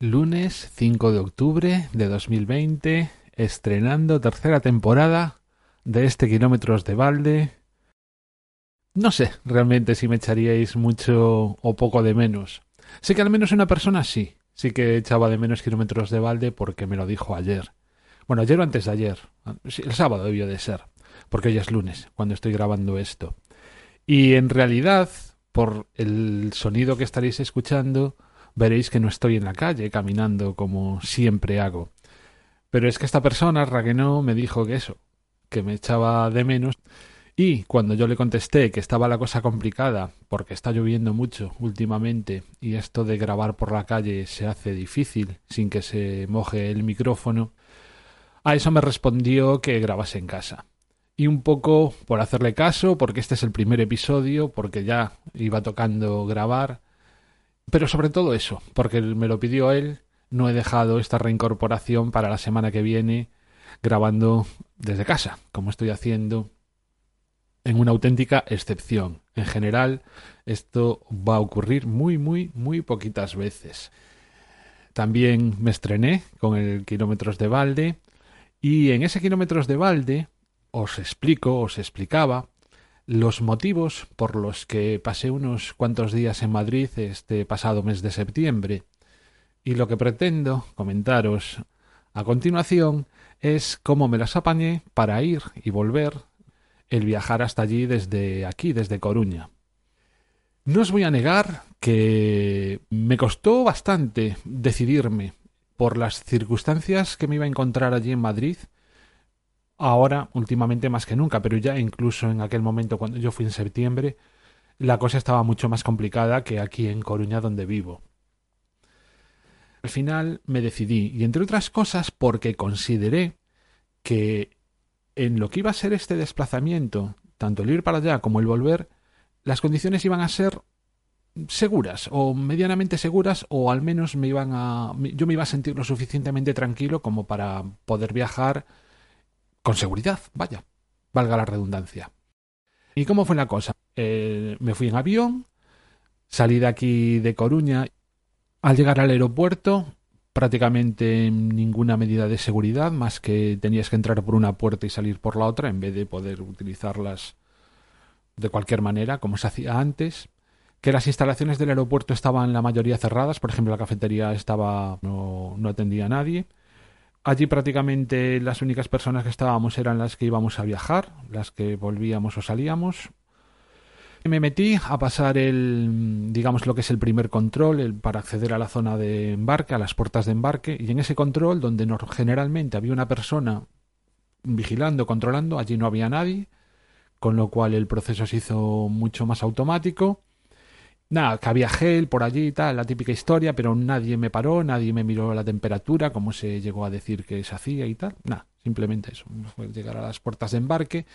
Lunes 5 de octubre de 2020, estrenando tercera temporada de este Kilómetros de Balde. No sé realmente si me echaríais mucho o poco de menos. Sé que al menos una persona sí, sí que echaba de menos Kilómetros de Balde porque me lo dijo ayer. Bueno, ayer o antes de ayer. El sábado debió de ser, porque hoy es lunes, cuando estoy grabando esto. Y en realidad, por el sonido que estaréis escuchando, veréis que no estoy en la calle caminando como siempre hago. Pero es que esta persona, Raquenó, me dijo que eso, que me echaba de menos. Y cuando yo le contesté que estaba la cosa complicada, porque está lloviendo mucho últimamente y esto de grabar por la calle se hace difícil sin que se moje el micrófono, a eso me respondió que grabase en casa. Y un poco por hacerle caso, porque este es el primer episodio, porque ya iba tocando grabar, pero sobre todo eso, porque me lo pidió él, no he dejado esta reincorporación para la semana que viene grabando desde casa, como estoy haciendo en una auténtica excepción. En general, esto va a ocurrir muy, muy, muy poquitas veces. También me estrené con el Kilómetros de Balde y en ese Kilómetros de Balde os explico, os explicaba los motivos por los que pasé unos cuantos días en Madrid este pasado mes de septiembre. Y lo que pretendo comentaros a continuación es cómo me las apañé para ir y volver el viajar hasta allí desde aquí, desde Coruña. No os voy a negar que me costó bastante decidirme por las circunstancias que me iba a encontrar allí en Madrid ahora últimamente más que nunca, pero ya incluso en aquel momento cuando yo fui en septiembre, la cosa estaba mucho más complicada que aquí en Coruña donde vivo. Al final me decidí, y entre otras cosas porque consideré que en lo que iba a ser este desplazamiento, tanto el ir para allá como el volver, las condiciones iban a ser seguras o medianamente seguras o al menos me iban a yo me iba a sentir lo suficientemente tranquilo como para poder viajar con seguridad, vaya, valga la redundancia. ¿Y cómo fue la cosa? Eh, me fui en avión, salí de aquí de Coruña, al llegar al aeropuerto prácticamente ninguna medida de seguridad, más que tenías que entrar por una puerta y salir por la otra, en vez de poder utilizarlas de cualquier manera, como se hacía antes. Que las instalaciones del aeropuerto estaban la mayoría cerradas, por ejemplo la cafetería estaba no, no atendía a nadie. Allí prácticamente las únicas personas que estábamos eran las que íbamos a viajar, las que volvíamos o salíamos. Me metí a pasar el, digamos, lo que es el primer control para acceder a la zona de embarque, a las puertas de embarque, y en ese control, donde generalmente había una persona vigilando, controlando, allí no había nadie, con lo cual el proceso se hizo mucho más automático. Nada, que había gel por allí y tal, la típica historia, pero nadie me paró, nadie me miró la temperatura, como se llegó a decir que se hacía y tal. Nada, simplemente eso. Llegar a las puertas de embarque.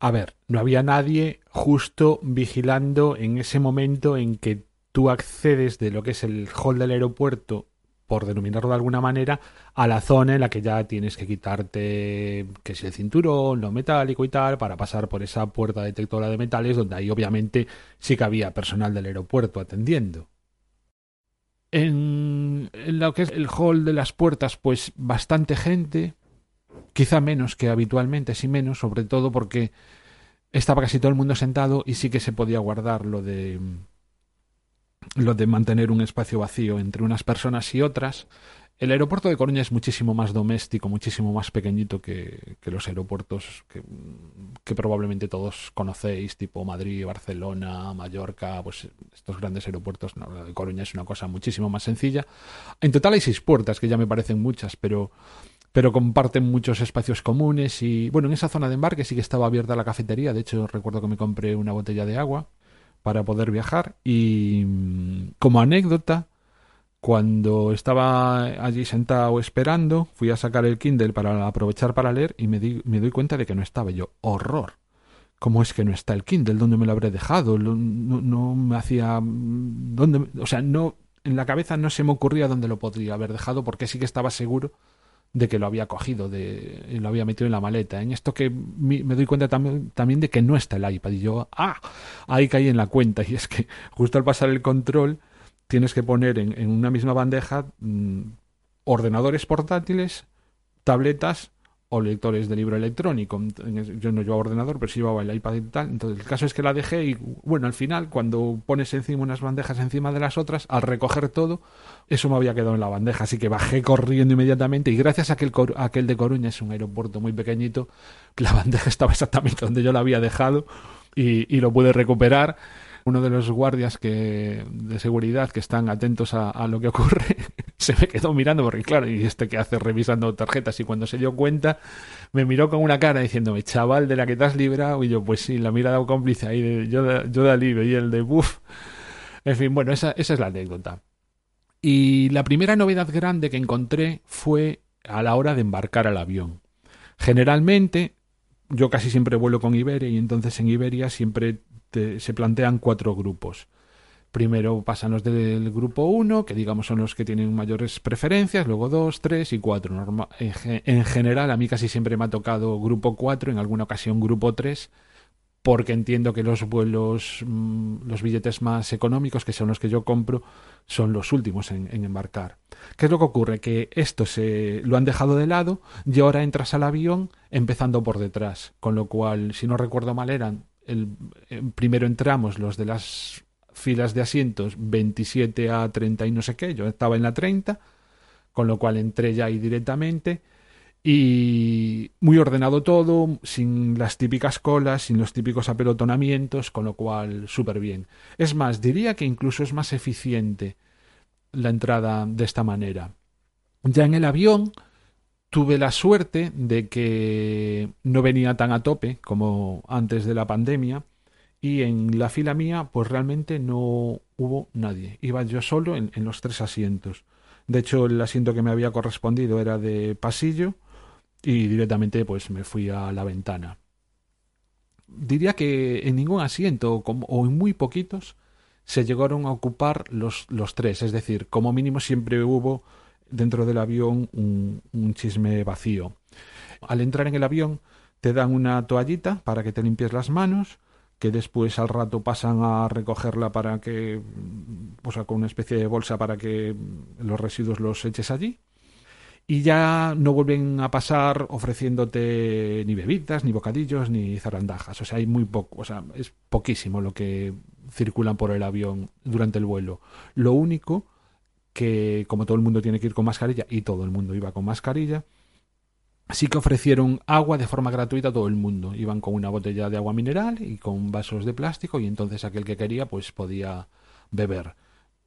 A ver, no había nadie justo vigilando en ese momento en que tú accedes de lo que es el hall del aeropuerto por denominarlo de alguna manera, a la zona en la que ya tienes que quitarte, que es el cinturón, lo metálico y tal, para pasar por esa puerta detectora de metales, donde ahí obviamente sí que había personal del aeropuerto atendiendo. En, en lo que es el hall de las puertas, pues bastante gente, quizá menos que habitualmente, sí menos, sobre todo porque estaba casi todo el mundo sentado y sí que se podía guardar lo de lo de mantener un espacio vacío entre unas personas y otras. El aeropuerto de Coruña es muchísimo más doméstico, muchísimo más pequeño que, que, los aeropuertos que, que, probablemente todos conocéis, tipo Madrid, Barcelona, Mallorca, pues estos grandes aeropuertos. No, de Coruña es una cosa muchísimo más sencilla. En total hay seis puertas, que ya me parecen muchas, pero, pero comparten muchos espacios comunes y, bueno, en esa zona de embarque sí que estaba abierta la cafetería. De hecho, recuerdo que me compré una botella de agua para poder viajar y como anécdota cuando estaba allí sentado esperando fui a sacar el Kindle para aprovechar para leer y me, di, me doy cuenta de que no estaba yo horror ¿Cómo es que no está el Kindle? ¿Dónde me lo habré dejado? No, no, me hacía... ¿dónde? O sea, no... En la cabeza no se me ocurría dónde lo podría haber dejado porque sí que estaba seguro de que lo había cogido, de lo había metido en la maleta. En esto que me doy cuenta también, de que no está el iPad. Y yo, ah, ahí caí en la cuenta. Y es que justo al pasar el control, tienes que poner en, una misma bandeja mm, ordenadores portátiles, tabletas o lectores de libro electrónico. Yo no llevaba ordenador, pero sí llevaba el iPad y tal. Entonces, el caso es que la dejé y, bueno, al final, cuando pones encima unas bandejas encima de las otras, al recoger todo, eso me había quedado en la bandeja. Así que bajé corriendo inmediatamente y gracias a que el, aquel de Coruña es un aeropuerto muy pequeñito, la bandeja estaba exactamente donde yo la había dejado y lo pude recuperar uno de los guardias que, de seguridad que están atentos a, lo que ocurre se me quedó mirando porque claro, y este que hace revisando tarjetas y cuando se dio cuenta me miró con una cara diciéndome, chaval, de la que te has librado y yo, pues sí, la mirada cómplice ahí de yo, de, yo de alivio y el de buff. En fin, bueno, esa, esa es la anécdota. Y la primera novedad grande que encontré fue a la hora de embarcar al avión. Generalmente, yo casi siempre vuelo con Iberia y entonces en Iberia siempre se plantean cuatro grupos. Primero pasan los del grupo 1, que digamos son los que tienen mayores preferencias, luego 2, 3 y 4. En general, a mí casi siempre me ha tocado grupo 4, en alguna ocasión grupo 3, porque entiendo que los vuelos, mm, los billetes más económicos, que son los que yo compro, son los últimos en, embarcar. ¿Qué es lo que ocurre? Que esto se lo han dejado de lado y ahora entras al avión empezando por detrás, con lo cual, si no recuerdo mal, eran el, primero entramos los de las filas de asientos 27 a 30 y no sé qué, yo estaba en la 30, con lo cual entré ya ahí directamente y muy ordenado todo, sin las típicas colas, sin los típicos apelotonamientos, con lo cual súper bien. Es más, diría que incluso es más eficiente la entrada de esta manera. Ya en el avión tuve la suerte de que no venía tan a tope como antes de la pandemia y en la fila mía pues realmente no hubo nadie. Iba yo solo en, los tres asientos. De hecho el asiento que me había correspondido era de pasillo y directamente pues me fui a la ventana. Diría que en ningún asiento o en muy poquitos se llegaron a ocupar los, los tres, es decir, como mínimo siempre hubo dentro del avión un, chisme vacío. Al entrar en el avión te dan una toallita para que te limpies las manos, que después al rato pasan a recogerla para que, o sea, con una especie de bolsa para que los residuos los eches allí. Y ya no vuelven a pasar ofreciéndote ni bebidas, ni bocadillos, ni zarandajas. O sea, hay muy poco, o sea, es poquísimo lo que circulan por el avión durante el vuelo. Lo único que como todo el mundo tiene que ir con mascarilla y todo el mundo iba con mascarilla, sí que ofrecieron agua de forma gratuita a todo el mundo. Iban con una botella de agua mineral y con vasos de plástico y entonces aquel que quería pues podía beber.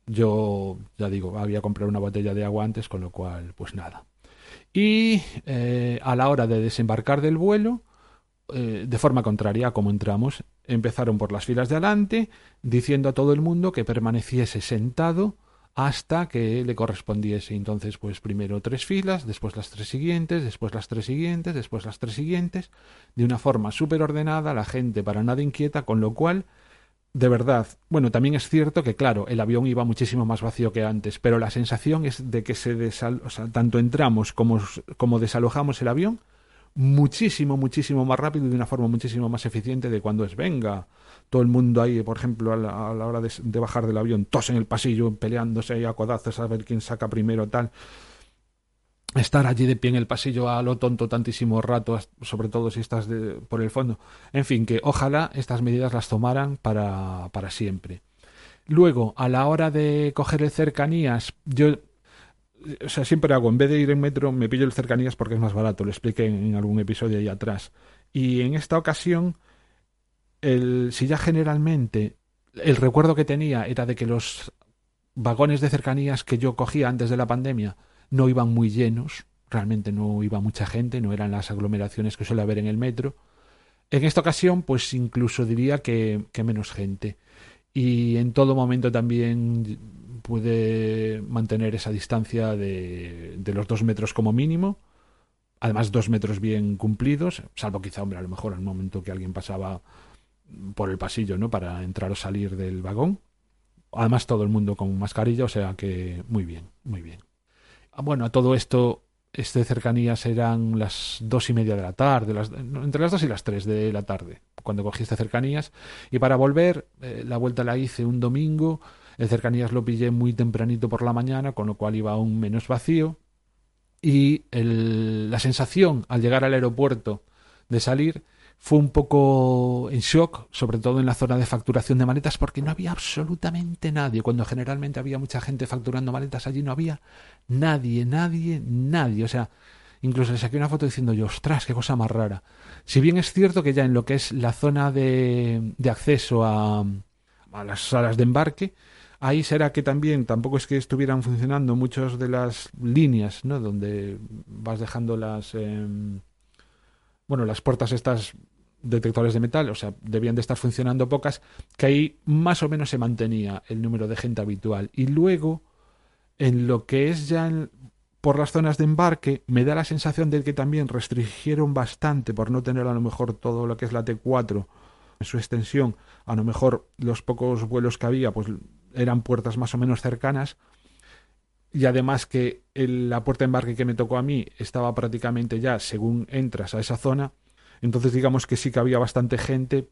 Yo, ya digo, había comprado una botella de agua antes, con lo cual, pues nada. Y eh, a la hora de desembarcar del vuelo, eh, de forma contraria a como entramos, empezaron por las filas de adelante, diciendo a todo el mundo que permaneciese sentado hasta que le correspondiese. Entonces, pues primero tres filas, después las tres siguientes, después las tres siguientes, después las tres siguientes, de una forma súper ordenada, la gente para nada inquieta, con lo cual, de verdad, bueno, también es cierto que, claro, el avión iba muchísimo más vacío que antes, pero la sensación es de que se desal tanto entramos como, como desalojamos el avión, muchísimo, muchísimo más rápido y de una forma muchísimo más eficiente de cuando es venga todo el mundo ahí, por ejemplo, a la, hora de, bajar del avión, tos en el pasillo, peleándose ahí a codazos a ver quién saca primero, tal. Estar allí de pie en el pasillo a lo tonto tantísimo rato, sobre todo si estás por el fondo. En fin, que ojalá estas medidas las tomaran para, para siempre. Luego, a la hora de coger el cercanías, yo o sea, siempre hago, en vez de ir en metro, me pillo el cercanías porque es más barato, lo expliqué en, algún episodio ahí atrás. Y en esta ocasión el, si ya generalmente el recuerdo que tenía era de que los vagones de cercanías que yo cogía antes de la pandemia no iban muy llenos, realmente no iba mucha gente, no eran las aglomeraciones que suele haber en el metro. En esta ocasión, pues incluso diría que, que menos gente. Y en todo momento también pude mantener esa distancia de, de los dos metros como mínimo. Además, dos metros bien cumplidos, salvo quizá, hombre, a lo mejor al momento que alguien pasaba por el pasillo, ¿no? Para entrar o salir del vagón. Además, todo el mundo con mascarilla, o sea que muy bien, muy bien. Ah, bueno, a todo esto, este cercanías eran las dos y media de la tarde, las, entre las dos y las tres de la tarde, cuando cogí este cercanías. Y para volver, eh, la vuelta la hice un domingo El cercanías lo pillé muy tempranito por la mañana, con lo cual iba aún menos vacío. Y la sensación al llegar al aeropuerto de salir fue un poco en shock, sobre todo en la zona de facturación de maletas, porque no había absolutamente nadie. Cuando generalmente había mucha gente facturando maletas, allí no había nadie, nadie, nadie. O sea, incluso le saqué una foto diciendo yo, ostras, qué cosa más rara. Si bien es cierto que ya en lo que es la zona de, de acceso a, a las salas de embarque, ahí será que también tampoco es que estuvieran funcionando muchas de las líneas, ¿no? Donde vas dejando las... Em, bueno, las puertas estas detectores de metal, o sea, debían de estar funcionando pocas, que ahí más o menos se mantenía el número de gente habitual. Y luego, en lo que es ya por las zonas de embarque, me da la sensación de que también restringieron bastante por no tener a lo mejor todo lo que es la T4 en su extensión, a lo mejor los pocos vuelos que había, pues eran puertas más o menos cercanas. Y además que la puerta de embarque que me tocó a mí estaba prácticamente ya según entras a esa zona, entonces digamos que sí que había bastante gente,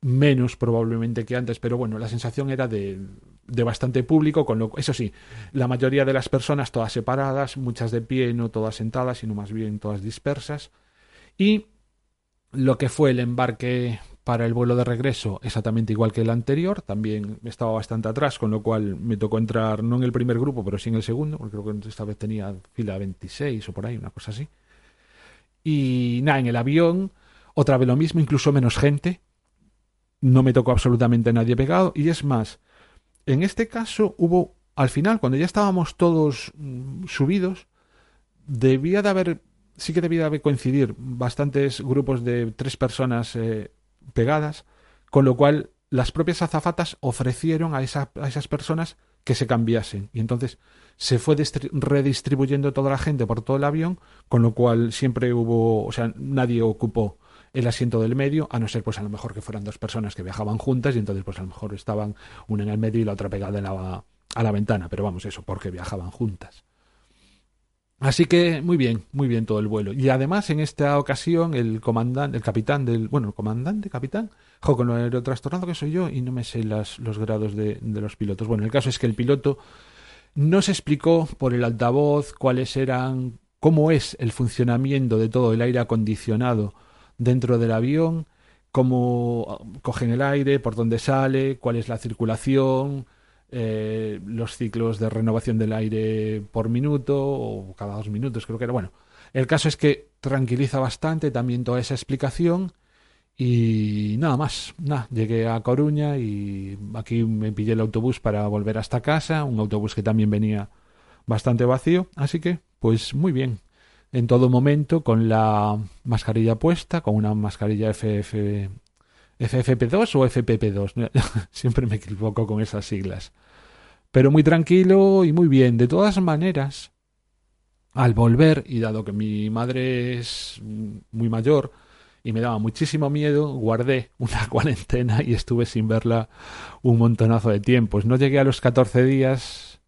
menos probablemente que antes, pero bueno, la sensación era de, de bastante público, con lo eso sí, la mayoría de las personas todas separadas, muchas de pie, no todas sentadas, sino más bien todas dispersas. Y lo que fue el embarque para el vuelo de regreso exactamente igual que el anterior, también estaba bastante atrás, con lo cual me tocó entrar no en el primer grupo, pero sí en el segundo, porque creo que esta vez tenía fila 26 o por ahí, una cosa así. Y nada, en el avión, otra vez lo mismo, incluso menos gente. No me tocó absolutamente nadie pegado. Y es más, en este caso hubo, al final, cuando ya estábamos todos mm, subidos, debía de haber, sí que debía de haber coincidir bastantes grupos de tres personas eh, pegadas, con lo cual las propias azafatas ofrecieron a, a esas personas que se cambiasen. Y entonces se fue redistribuyendo toda la gente por todo el avión, con lo cual siempre hubo, o sea, nadie ocupó el asiento del medio, a no ser pues a lo mejor que fueran dos personas que viajaban juntas y entonces pues a lo mejor estaban una en el medio y la otra pegada la, a la ventana, pero vamos, eso, porque viajaban juntas. Así que muy bien, muy bien todo el vuelo. Y además en esta ocasión el comandante, el capitán del, bueno, el comandante, capitán, jo, con lo aerotrastornado que soy yo y no me sé las, los grados de, de los pilotos. Bueno, el caso es que el piloto no se explicó por el altavoz cuáles eran, cómo es el funcionamiento de todo el aire acondicionado dentro del avión, cómo cogen el aire, por dónde sale, cuál es la circulación, eh, los ciclos de renovación del aire por minuto o cada dos minutos, creo que era. Bueno, el caso es que tranquiliza bastante también toda esa explicación y nada más, nada, llegué a Coruña y aquí me pillé el autobús para volver hasta casa, un autobús que también venía bastante vacío, así que pues muy bien, en todo momento con la mascarilla puesta, con una mascarilla FF, FFP2 o FPP2, siempre me equivoco con esas siglas, pero muy tranquilo y muy bien, de todas maneras, al volver, y dado que mi madre es muy mayor, y me daba muchísimo miedo, guardé una cuarentena y estuve sin verla un montonazo de tiempo. No llegué a los 14 días,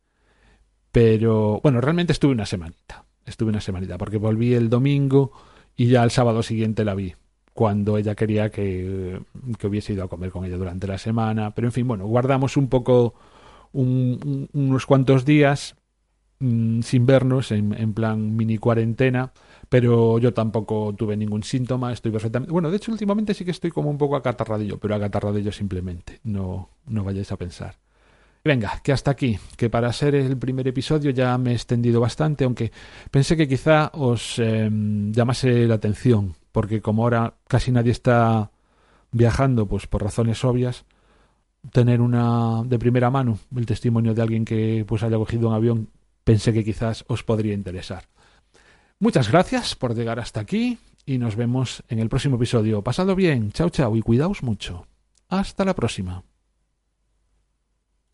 pero bueno, realmente estuve una semanita. Estuve una semanita porque volví el domingo y ya el sábado siguiente la vi cuando ella quería que, que hubiese ido a comer con ella durante la semana. Pero en fin, bueno, guardamos un poco unos cuantos días mm, sin vernos en, en plan mini cuarentena pero yo tampoco tuve ningún síntoma, estoy perfectamente... Bueno, de hecho últimamente sí que estoy como un poco acatarradillo, pero acatarradillo simplemente, no, no vayáis a pensar. Venga, que hasta aquí, que para ser el primer episodio ya me he extendido bastante, aunque pensé que quizá os em, llamase la atención, porque como ahora casi nadie está viajando, pues por razones obvias, tener una de primera mano el testimonio de alguien que pues haya cogido un avión, pensé que quizás os podría interesar. Muchas gracias por llegar hasta aquí y nos vemos en el próximo episodio. Pasado bien, chao chao y cuidaos mucho. Hasta la próxima.